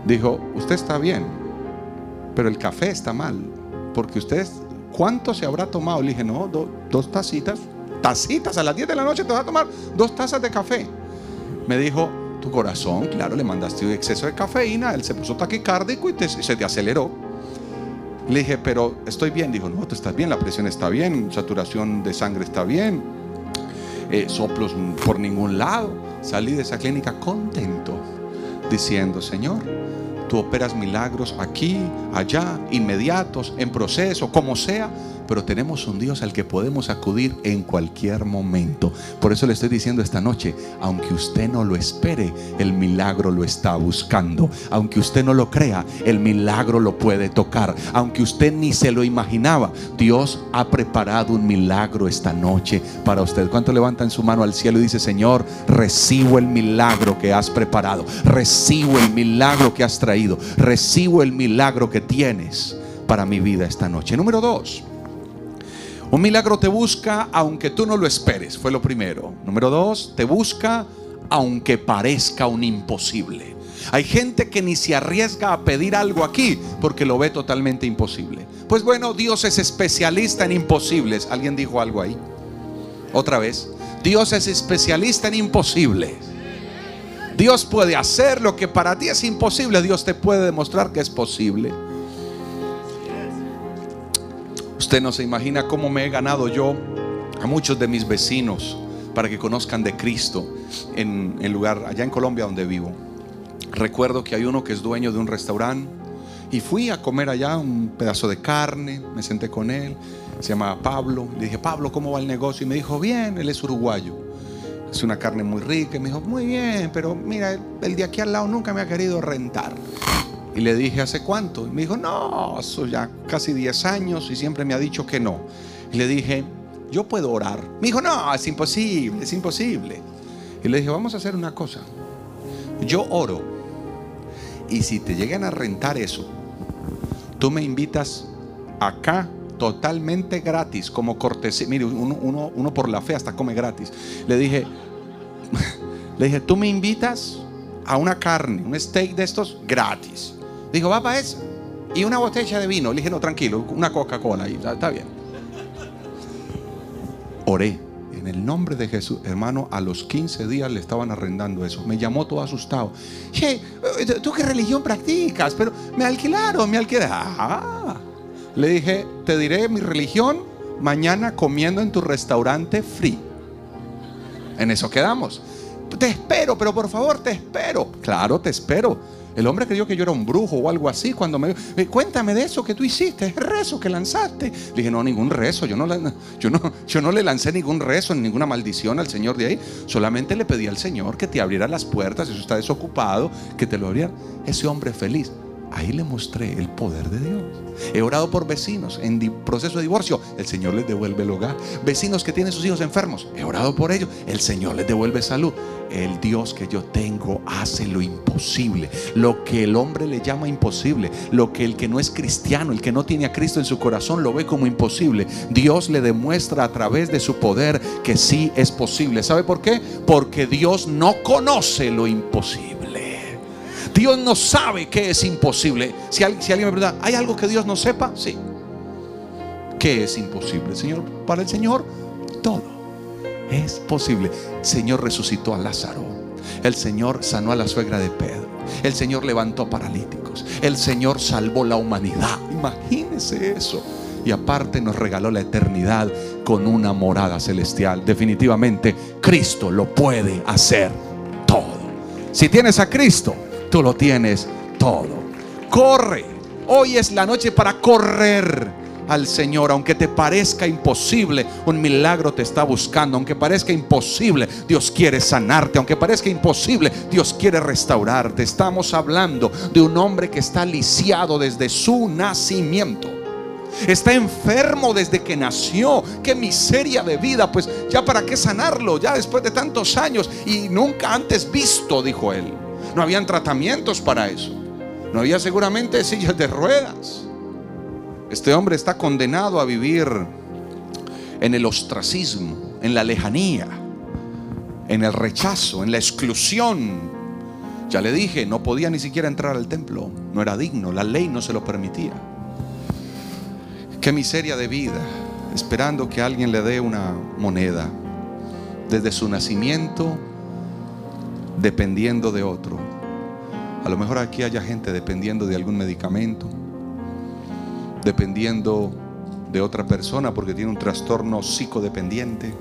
Dijo, usted está bien, pero el café está mal, porque usted ¿cuánto se habrá tomado? Le dije, no, dos tacitas, tacitas, a las 10 de la noche te vas a tomar dos tazas de café. Me dijo, tu corazón, claro, le mandaste un exceso de cafeína, él se puso taquicárdico y se te aceleró. Le dije, pero estoy bien. Dijo, no, tú estás bien, la presión está bien, saturación de sangre está bien, eh, soplos por ningún lado. Salí de esa clínica contento, diciendo, Señor, Tú operas milagros aquí, allá, inmediatos, en proceso, como sea pero tenemos un Dios al que podemos acudir en cualquier momento. Por eso le estoy diciendo esta noche, aunque usted no lo espere, el milagro lo está buscando. Aunque usted no lo crea, el milagro lo puede tocar. Aunque usted ni se lo imaginaba, Dios ha preparado un milagro esta noche para usted. ¿Cuánto levanta en su mano al cielo y dice, Señor, recibo el milagro que has preparado? Recibo el milagro que has traído. Recibo el milagro que tienes para mi vida esta noche. Número dos. Un milagro te busca aunque tú no lo esperes, fue lo primero. Número dos, te busca aunque parezca un imposible. Hay gente que ni se arriesga a pedir algo aquí porque lo ve totalmente imposible. Pues bueno, Dios es especialista en imposibles. ¿Alguien dijo algo ahí? Otra vez. Dios es especialista en imposibles. Dios puede hacer lo que para ti es imposible. Dios te puede demostrar que es posible. Usted no se imagina cómo me he ganado yo a muchos de mis vecinos para que conozcan de Cristo en el lugar allá en Colombia donde vivo. Recuerdo que hay uno que es dueño de un restaurante y fui a comer allá un pedazo de carne, me senté con él, se llama Pablo, le dije, Pablo, ¿cómo va el negocio? Y me dijo, bien, él es uruguayo, es una carne muy rica, y me dijo, muy bien, pero mira, el de aquí al lado nunca me ha querido rentar. Y le dije, ¿hace cuánto? Y me dijo, no, eso ya casi 10 años y siempre me ha dicho que no. Y le dije, yo puedo orar. Me dijo, no, es imposible, es imposible. Y le dije, vamos a hacer una cosa. Yo oro. Y si te llegan a rentar eso, tú me invitas acá totalmente gratis, como cortesía. Mire, uno, uno por la fe hasta come gratis. Le dije, le dije, tú me invitas a una carne, un steak de estos gratis. Dijo, va para eso. Y una botella de vino. Le dije, no, tranquilo, una Coca-Cola. Y está bien. Oré. En el nombre de Jesús, hermano, a los 15 días le estaban arrendando eso. Me llamó todo asustado. Che, ¿tú qué religión practicas? Pero me alquilaron, me alquilaron. Ah. Le dije, te diré mi religión mañana comiendo en tu restaurante free. En eso quedamos. Te espero, pero por favor, te espero. Claro, te espero. El hombre creyó que yo era un brujo o algo así cuando me dijo, cuéntame de eso que tú hiciste, es rezo que lanzaste. Le dije, no, ningún rezo, yo no, yo, no, yo no le lancé ningún rezo, ni ninguna maldición al Señor de ahí. Solamente le pedí al Señor que te abriera las puertas, eso está desocupado, que te lo abriera. Ese hombre feliz. Ahí le mostré el poder de Dios. He orado por vecinos en proceso de divorcio. El Señor les devuelve el hogar. Vecinos que tienen sus hijos enfermos. He orado por ellos. El Señor les devuelve salud. El Dios que yo tengo hace lo imposible. Lo que el hombre le llama imposible. Lo que el que no es cristiano, el que no tiene a Cristo en su corazón, lo ve como imposible. Dios le demuestra a través de su poder que sí es posible. ¿Sabe por qué? Porque Dios no conoce lo imposible. Dios no sabe que es imposible. Si, alguien me pregunta, ¿hay algo que Dios no sepa? Sí. ¿Qué es imposible? Señor, para el Señor, todo es posible. El Señor resucitó a Lázaro. El Señor sanó a la suegra de Pedro. El Señor levantó paralíticos. El Señor salvó la humanidad. Imagínese eso. Y aparte nos regaló la eternidad con una morada celestial. Definitivamente, Cristo lo puede hacer todo. Si tienes a Cristo, tú lo tienes todo. Corre. Hoy es la noche para correr al Señor, aunque te parezca imposible, un milagro te está buscando, aunque parezca imposible, Dios quiere sanarte, aunque parezca imposible, Dios quiere restaurarte. Estamos hablando de un hombre que está lisiado desde su nacimiento. Está enfermo desde que nació. Qué miseria de vida. Pues ya para qué sanarlo, ya después de tantos años y nunca antes visto, dijo él. No habían tratamientos para eso. No había seguramente sillas de ruedas. Este hombre está condenado a vivir en el ostracismo, en la lejanía, en el rechazo, en la exclusión. Ya le dije, no podía ni siquiera entrar al templo. No era digno, la ley no se lo permitía. Qué miseria de vida, esperando que alguien le dé una moneda. Desde su nacimiento dependiendo de otro. A lo mejor aquí haya gente dependiendo de algún medicamento, dependiendo de otra persona porque tiene un trastorno psicodependiente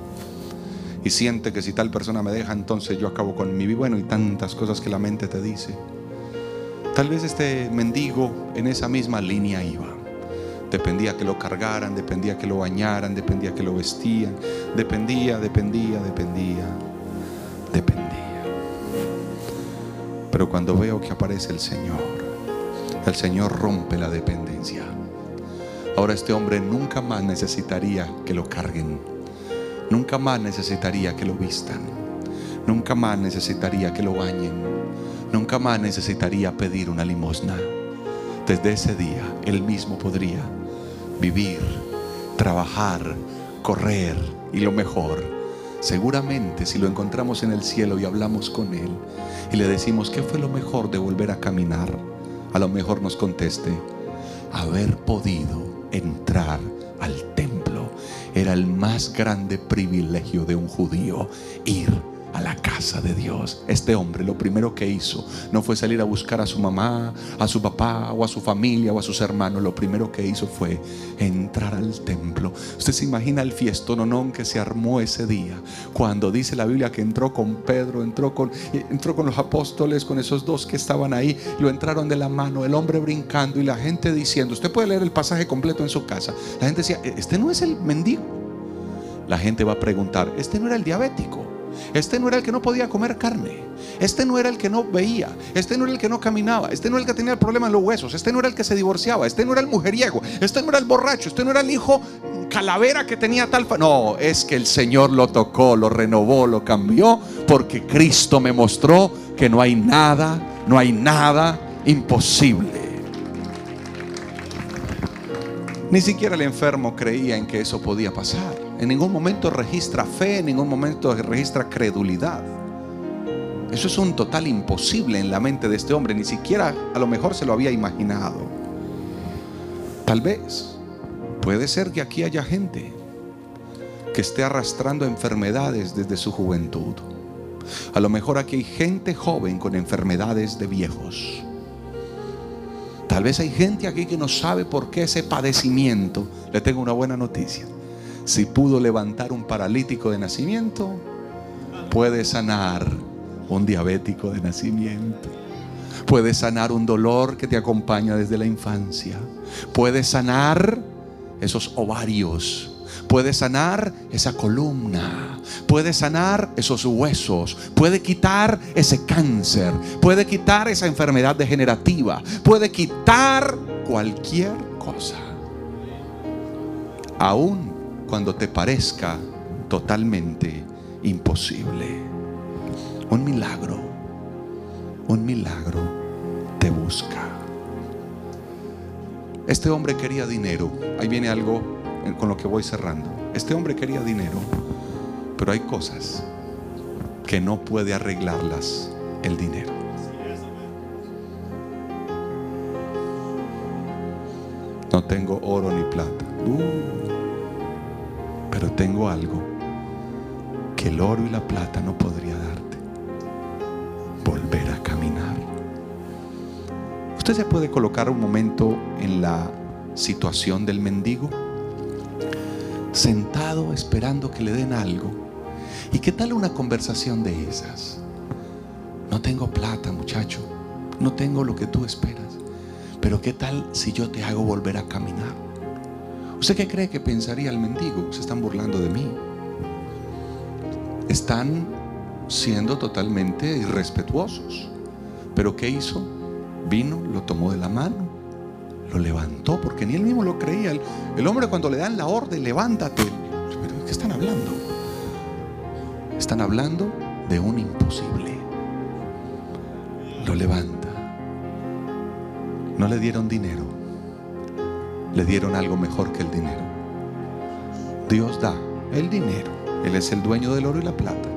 y siente que si tal persona me deja, entonces yo acabo con mi vida. Bueno, y tantas cosas que la mente te dice. Tal vez este mendigo en esa misma línea iba. Dependía que lo cargaran, dependía que lo bañaran, dependía que lo vestían, dependía, dependía, dependía, dependía. Pero cuando veo que aparece el Señor, el Señor rompe la dependencia. Ahora este hombre nunca más necesitaría que lo carguen, nunca más necesitaría que lo vistan, nunca más necesitaría que lo bañen, nunca más necesitaría pedir una limosna. Desde ese día él mismo podría vivir, trabajar, correr y lo mejor. Seguramente si lo encontramos en el cielo y hablamos con Él y le decimos qué fue lo mejor de volver a caminar, a lo mejor nos conteste, haber podido entrar al templo era el más grande privilegio de un judío, ir a la casa de Dios. Este hombre lo primero que hizo no fue salir a buscar a su mamá, a su papá o a su familia o a sus hermanos. Lo primero que hizo fue entrar al templo. Usted se imagina el fiestononón que se armó ese día cuando dice la Biblia que entró con Pedro, entró con, entró con los apóstoles, con esos dos que estaban ahí, lo entraron de la mano, el hombre brincando y la gente diciendo, usted puede leer el pasaje completo en su casa. La gente decía, este no es el mendigo. La gente va a preguntar, este no era el diabético. Este no era el que no podía comer carne. Este no era el que no veía. Este no era el que no caminaba. Este no era el que tenía el problema en los huesos. Este no era el que se divorciaba. Este no era el mujeriego. Este no era el borracho. Este no era el hijo calavera que tenía tal... No, es que el Señor lo tocó, lo renovó, lo cambió. Porque Cristo me mostró que no hay nada, no hay nada imposible. Ni siquiera el enfermo creía en que eso podía pasar. En ningún momento registra fe, en ningún momento registra credulidad. Eso es un total imposible en la mente de este hombre, ni siquiera a lo mejor se lo había imaginado. Tal vez, puede ser que aquí haya gente que esté arrastrando enfermedades desde su juventud. A lo mejor aquí hay gente joven con enfermedades de viejos. Tal vez hay gente aquí que no sabe por qué ese padecimiento. Le tengo una buena noticia. Si pudo levantar un paralítico de nacimiento, puede sanar un diabético de nacimiento. Puede sanar un dolor que te acompaña desde la infancia. Puede sanar esos ovarios. Puede sanar esa columna. Puede sanar esos huesos. Puede quitar ese cáncer. Puede quitar esa enfermedad degenerativa. Puede quitar cualquier cosa. Aún cuando te parezca totalmente imposible. Un milagro, un milagro te busca. Este hombre quería dinero. Ahí viene algo con lo que voy cerrando. Este hombre quería dinero, pero hay cosas que no puede arreglarlas el dinero. No tengo oro ni plata. Uh pero tengo algo que el oro y la plata no podría darte. Volver a caminar. Usted se puede colocar un momento en la situación del mendigo, sentado esperando que le den algo. ¿Y qué tal una conversación de esas? No tengo plata, muchacho. No tengo lo que tú esperas. Pero ¿qué tal si yo te hago volver a caminar? ¿Usted qué cree que pensaría el mendigo? Se están burlando de mí. Están siendo totalmente irrespetuosos. Pero ¿qué hizo? Vino, lo tomó de la mano, lo levantó, porque ni él mismo lo creía. El, hombre cuando le dan la orden, levántate. ¿Pero qué están hablando? Están hablando de un imposible. Lo levanta. No le dieron dinero le dieron algo mejor que el dinero. Dios da el dinero. Él es el dueño del oro y la plata.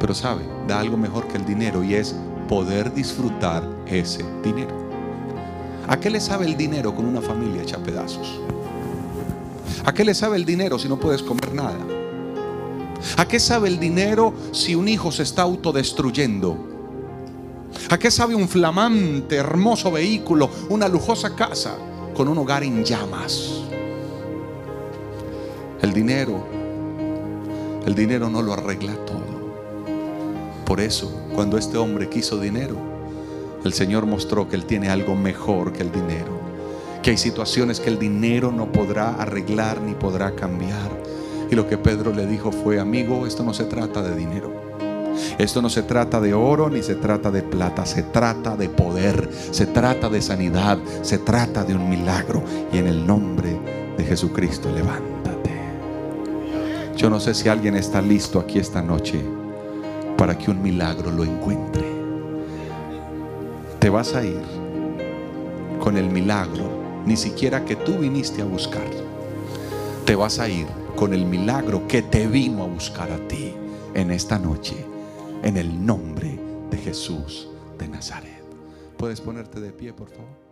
Pero sabe, da algo mejor que el dinero y es poder disfrutar ese dinero. ¿A qué le sabe el dinero con una familia hecha pedazos? ¿A qué le sabe el dinero si no puedes comer nada? ¿A qué sabe el dinero si un hijo se está autodestruyendo? ¿A qué sabe un flamante, hermoso vehículo, una lujosa casa? Con un hogar en llamas. El dinero, el dinero no lo arregla todo. Por eso, cuando este hombre quiso dinero, el Señor mostró que Él tiene algo mejor que el dinero. Que hay situaciones que el dinero no podrá arreglar ni podrá cambiar. Y lo que Pedro le dijo fue, amigo, esto no se trata de dinero. Esto no se trata de oro ni se trata de plata, se trata de poder, se trata de sanidad, se trata de un milagro. Y en el nombre de Jesucristo, levántate. Yo no sé si alguien está listo aquí esta noche para que un milagro lo encuentre. Te vas a ir con el milagro, ni siquiera que tú viniste a buscar. Te vas a ir con el milagro que te vino a buscar a ti en esta noche, en el nombre de Jesús de Nazaret. ¿Puedes ponerte de pie, por favor?